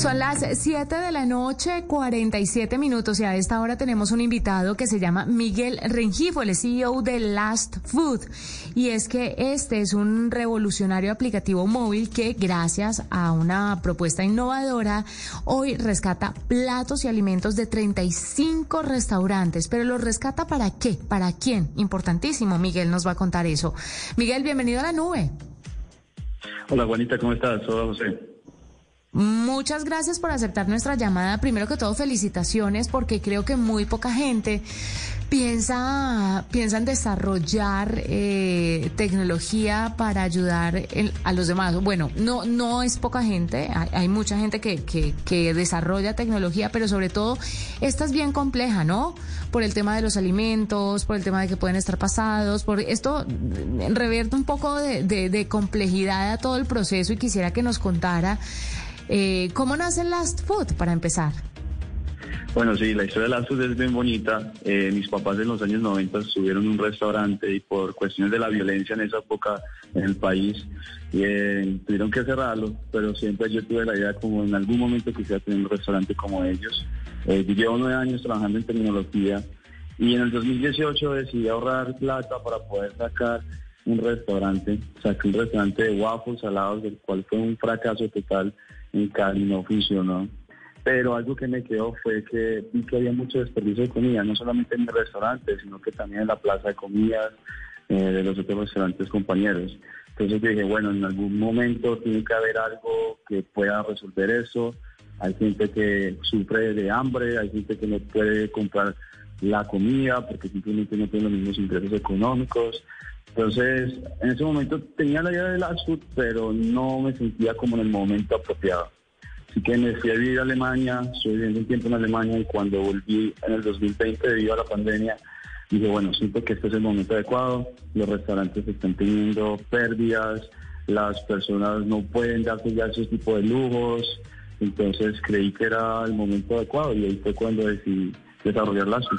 Son las 7 de la noche, 47 minutos y a esta hora tenemos un invitado que se llama Miguel Rengifo, el CEO de Last Food. Y es que este es un revolucionario aplicativo móvil que gracias a una propuesta innovadora hoy rescata platos y alimentos de 35 restaurantes. Pero los rescata para qué? ¿Para quién? Importantísimo. Miguel nos va a contar eso. Miguel, bienvenido a la nube. Hola Juanita, ¿cómo estás? Hola José. Muchas gracias por aceptar nuestra llamada. Primero que todo, felicitaciones porque creo que muy poca gente piensa, piensa en desarrollar eh, tecnología para ayudar a los demás. Bueno, no, no es poca gente, hay, mucha gente que, que, que, desarrolla tecnología, pero sobre todo esta es bien compleja, ¿no? Por el tema de los alimentos, por el tema de que pueden estar pasados, por esto revierte un poco de, de, de complejidad a todo el proceso y quisiera que nos contara eh, ¿Cómo nace Last Food, para empezar? Bueno, sí, la historia de Last Food es bien bonita. Eh, mis papás en los años 90 estuvieron en un restaurante y por cuestiones de la violencia en esa época en el país eh, tuvieron que cerrarlo, pero siempre yo tuve la idea como en algún momento quisiera tener un restaurante como ellos. llevo nueve años trabajando en tecnología y en el 2018 decidí ahorrar plata para poder sacar un restaurante, saqué un restaurante de waffles salados, del cual fue un fracaso total en Cali no. Pero algo que me quedó fue que vi que había mucho desperdicio de comida, no solamente en mi restaurante, sino que también en la plaza de comidas eh, de los otros restaurantes compañeros. Entonces dije, bueno, en algún momento tiene que haber algo que pueda resolver eso. Hay gente que sufre de hambre, hay gente que no puede comprar la comida porque simplemente no tiene los mismos ingresos económicos. Entonces, en ese momento tenía la idea de la food, pero no me sentía como en el momento apropiado. Así que me fui a vivir a Alemania, estoy viviendo un tiempo en Alemania y cuando volví en el 2020 debido a la pandemia, dije, bueno, siento que este es el momento adecuado, los restaurantes están teniendo pérdidas, las personas no pueden darse ya ese tipo de lujos, entonces creí que era el momento adecuado y ahí fue cuando decidí desarrollar la SUD.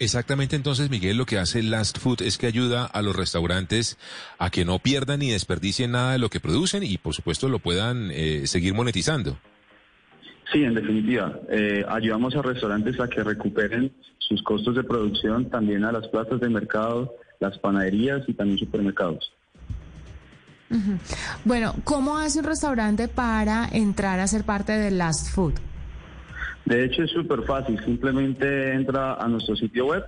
Exactamente, entonces, Miguel, lo que hace Last Food es que ayuda a los restaurantes a que no pierdan ni desperdicien nada de lo que producen y, por supuesto, lo puedan eh, seguir monetizando. Sí, en definitiva. Eh, ayudamos a restaurantes a que recuperen sus costos de producción, también a las plazas de mercado, las panaderías y también supermercados. Bueno, ¿cómo hace un restaurante para entrar a ser parte de Last Food? De hecho, es súper fácil. Simplemente entra a nuestro sitio web,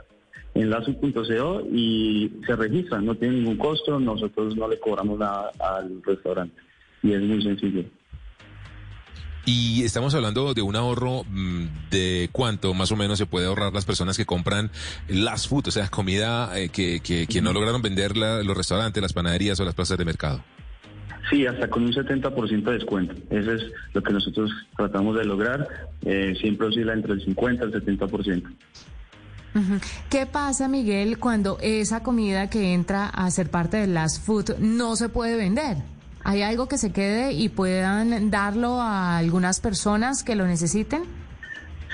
enlazo.co, y se registra. No tiene ningún costo. Nosotros no le cobramos nada al restaurante. Y es muy sencillo. Y estamos hablando de un ahorro mm, de cuánto más o menos se puede ahorrar las personas que compran las food, o sea, comida eh, que, que, que, no lograron vender los restaurantes, las panaderías o las plazas de mercado. Sí, hasta con un 70% de descuento. Eso es lo que nosotros tratamos de lograr. Eh, siempre oscila entre el 50 y el 70%. ¿Qué pasa, Miguel, cuando esa comida que entra a ser parte de las food no se puede vender? ¿Hay algo que se quede y puedan darlo a algunas personas que lo necesiten?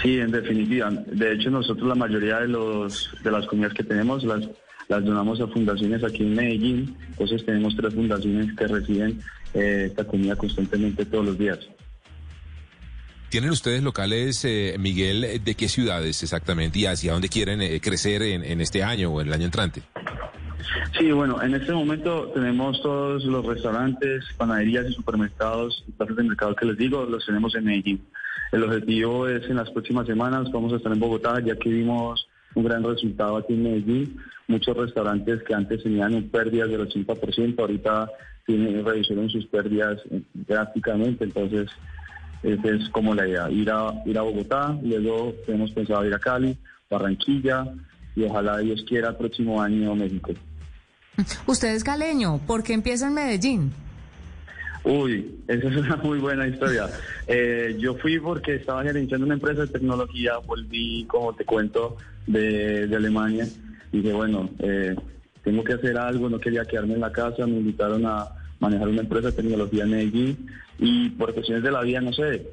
Sí, en definitiva. De hecho, nosotros la mayoría de los de las comidas que tenemos las las donamos a fundaciones aquí en Medellín. Entonces tenemos tres fundaciones que reciben eh, esta comida constantemente todos los días. ¿Tienen ustedes locales, eh, Miguel, de qué ciudades exactamente y hacia dónde quieren eh, crecer en, este año o en el año entrante? Sí, bueno, en este momento tenemos todos los restaurantes, panaderías y supermercados plazas de mercado que les digo, los tenemos en Medellín. El objetivo es en las próximas semanas, vamos a estar en Bogotá, ya que vimos un gran resultado aquí en Medellín. Muchos restaurantes que antes tenían pérdidas del 80%, ahorita tienen, reducieron sus pérdidas eh, drásticamente, entonces esa es como la idea, ir a, ir a Bogotá, luego tenemos pensado ir a Cali, Barranquilla y ojalá Dios quiera el próximo año México. Usted es caleño, ¿por qué empieza en Medellín? Uy, esa es una muy buena historia. Eh, yo fui porque estaba gerenciando una empresa de tecnología, volví, como te cuento, de, Alemania. Y dije, bueno, eh, tengo que hacer algo, no quería quedarme en la casa, me invitaron a manejar una empresa de tecnología en Medellín y por cuestiones de la vida, no sé,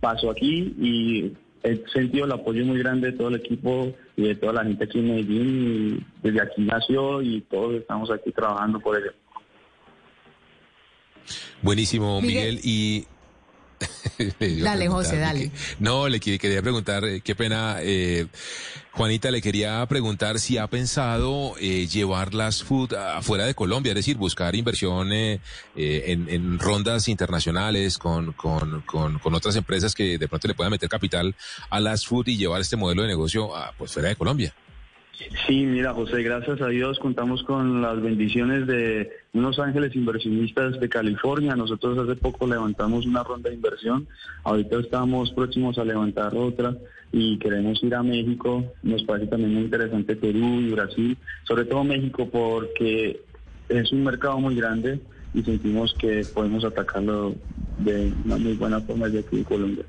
paso aquí y he sentido el apoyo muy grande de todo el equipo y de toda la gente aquí en Medellín y desde aquí nació y todos estamos aquí trabajando por ello. Buenísimo, Miguel. Y dale, José, dale. no, le quería preguntar, eh, qué pena, eh, Juanita, le quería preguntar si ha pensado eh, llevar las food afuera de Colombia, es decir, buscar inversión eh, en, en, rondas internacionales con, con, con, con, otras empresas que de pronto le puedan meter capital a las food y llevar este modelo de negocio a, pues fuera de Colombia. Sí, mira, José, gracias a Dios contamos con las bendiciones de unos ángeles inversionistas de California. Nosotros hace poco levantamos una ronda de inversión. Ahorita estamos próximos a levantar otra y queremos ir a México. Nos parece también muy interesante Perú y Brasil, sobre todo México porque es un mercado muy grande y sentimos que podemos atacarlo de una muy buena forma de aquí Colombia.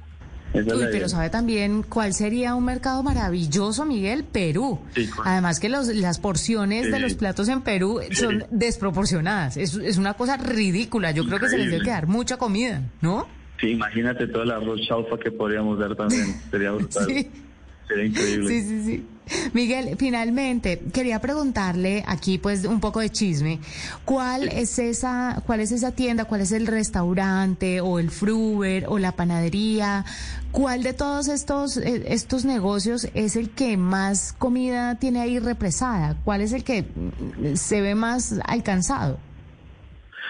Uy, pero sabe también cuál sería un mercado maravilloso, Miguel, Perú. Además que los, las porciones de los platos en Perú son desproporcionadas. Es, es, una cosa ridícula. Yo creo que se les debe quedar mucha comida, ¿no? Sí, imagínate todo el arroz chaufa que podríamos dar también. Sería brutal. Sería increíble. Sí, sí, sí. Miguel, finalmente quería preguntarle aquí pues un poco de chisme. ¿Cuál es esa cuál es esa tienda, cuál es el restaurante o el fruber o la panadería? ¿Cuál de todos estos eh, estos negocios es el que más comida tiene ahí represada? ¿Cuál es el que mm, se ve más alcanzado?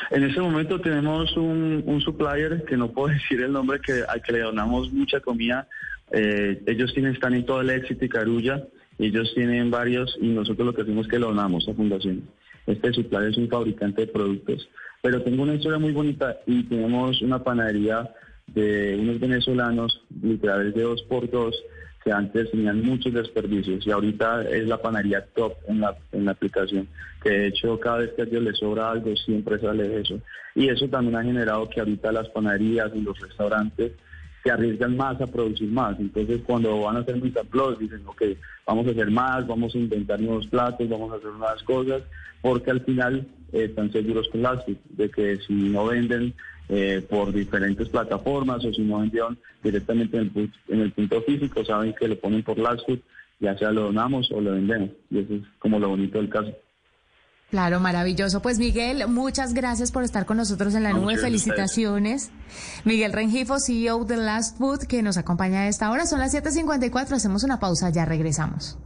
En ese momento tenemos un, supplier que no puedo decir el nombre que al que le donamos mucha comida eh, ellos tienen, están en todo el éxito y Carulla, ellos tienen varios y nosotros lo que hacemos es que lo donamos a fundación. Este supplier es un fabricante de productos. Pero tengo una historia muy bonita y tenemos una panadería de unos venezolanos, literales de dos por dos, que antes tenían muchos desperdicios y ahorita es la panadería top en la, en la aplicación, que de hecho cada vez que a ellos les sobra algo siempre sale eso. Y eso también ha generado que ahorita las panaderías y los restaurantes arriesgan más a producir más. Entonces, cuando van a hacer mis uploads, dicen, ok, vamos a hacer más, vamos a inventar nuevos platos, vamos a hacer nuevas cosas, porque al final eh, están seguros con las de que si no venden eh, por diferentes plataformas o si no vendieron directamente en el, en el punto físico, saben que lo ponen por Lastfood, ya sea lo donamos o lo vendemos. Y eso es como lo bonito del caso. Claro, maravilloso. Pues Miguel, muchas gracias por estar con nosotros en la nube. Felicitaciones. Miguel Rengifo, CEO de Last Food, que nos acompaña a esta hora. Son las 7.54, hacemos una pausa, ya regresamos.